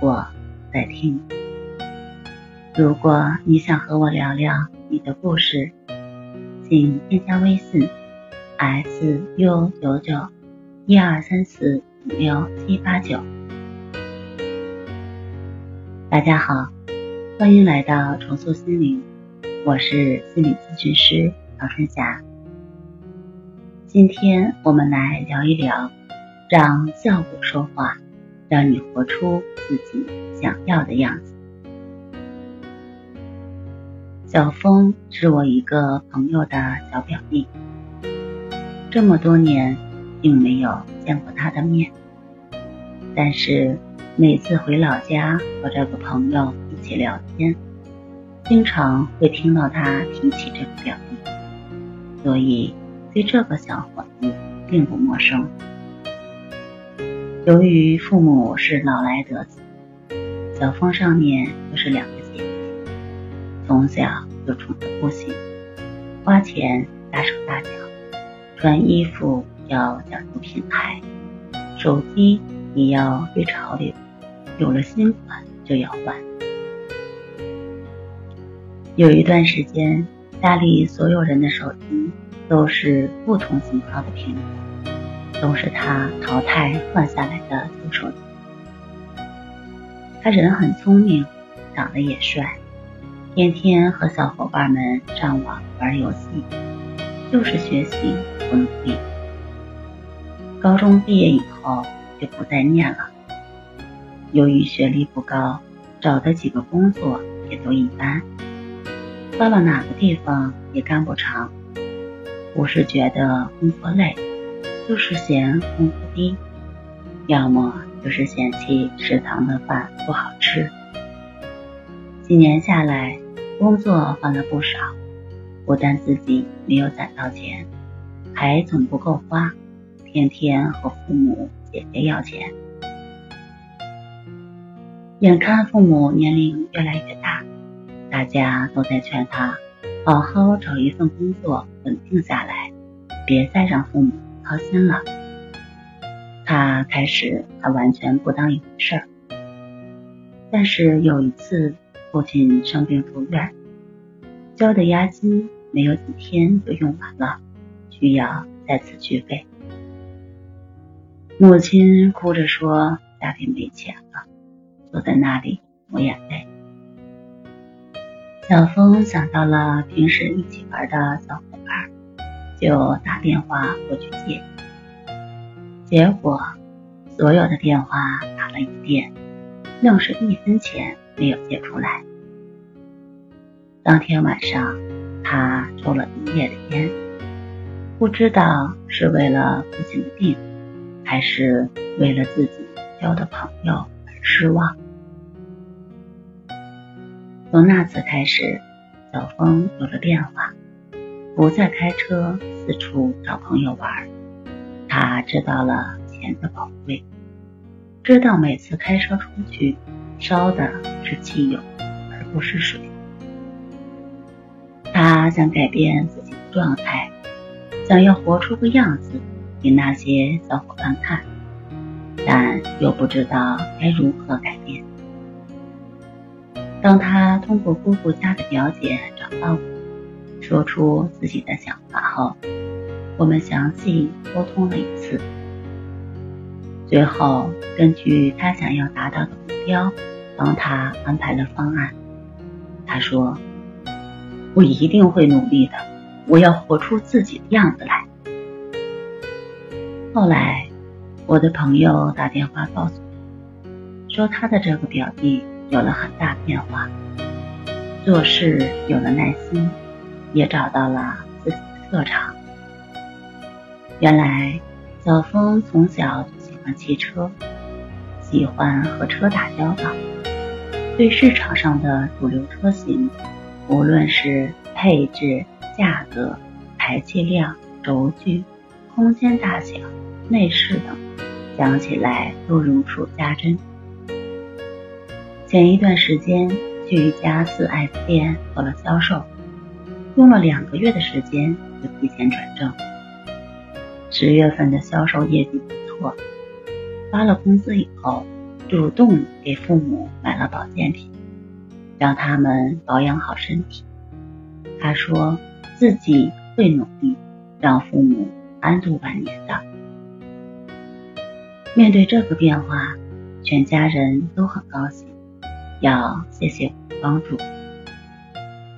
我在听。如果你想和我聊聊你的故事，请添加微信 s u 九九一二三四五六七八九。大家好，欢迎来到重塑心灵，我是心理咨询师曹春霞。今天我们来聊一聊，让效果说话。让你活出自己想要的样子。小峰是我一个朋友的小表弟，这么多年并没有见过他的面，但是每次回老家和这个朋友一起聊天，经常会听到他提起这个表弟，所以对这个小伙子并不陌生。由于父母是老来得子，小峰上面又是两个姐姐，从小就宠得不行，花钱大手大脚，穿衣服要讲究品牌，手机也要追潮流，有了新款就要换。有一段时间，家里所有人的手机都是不同型号的苹果。都是他淘汰换下来的旧手机。他人很聪明，长得也帅，天天和小伙伴们上网玩游戏，就是学习不努力。高中毕业以后就不再念了。由于学历不高，找的几个工作也都一般，到了哪个地方也干不长。不是觉得工作累。就是嫌工资低，要么就是嫌弃食堂的饭不好吃。几年下来，工作换了不少，不但自己没有攒到钱，还总不够花，天天和父母姐姐要钱。眼看父母年龄越来越大，大家都在劝他好好找一份工作稳定下来，别再让父母。操心了，他开始他完全不当一回事儿。但是有一次，父亲生病住院，交的押金没有几天就用完了，需要再次续费。母亲哭着说家里没钱了，坐在那里抹眼泪。小峰想到了平时一起玩的小伙。就打电话过去接，结果所有的电话打了一遍，愣是一分钱没有借出来。当天晚上，他抽了一夜的烟，不知道是为了父亲的病，还是为了自己交的朋友而失望。从那次开始，小峰有了变化。不再开车四处找朋友玩，他知道了钱的宝贵，知道每次开车出去烧的是汽油而不是水。他想改变自己的状态，想要活出个样子给那些小伙伴看，但又不知道该如何改变。当他通过姑姑家的表姐找到我。说出自己的想法后，我们详细沟通了一次，最后根据他想要达到的目标，帮他安排了方案。他说：“我一定会努力的，我要活出自己的样子来。”后来，我的朋友打电话告诉我，说他的这个表弟有了很大变化，做事有了耐心。也找到了自己的特长。原来，小峰从小就喜欢汽车，喜欢和车打交道，对市场上的主流车型，无论是配置、价格、排气量、轴距、空间大小、内饰等，讲起来都如数家珍。前一段时间去一家四 S 店做了销售，用了两个月的时间就提前转正。十月份的销售业绩不错，发了工资以后，主动给父母买了保健品，让他们保养好身体。他说自己会努力，让父母安度晚年的。面对这个变化，全家人都很高兴。要谢谢我的帮助。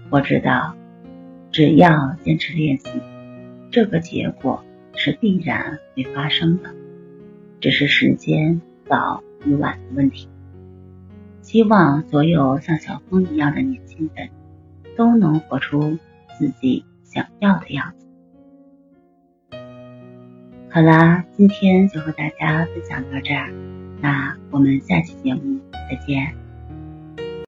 我知道，只要坚持练习，这个结果是必然会发生的，只是时间早与晚的问题。希望所有像小峰一样的年轻人，都能活出自己想要的样子。好啦，今天就和大家分享到这儿，那我们下期节目再见。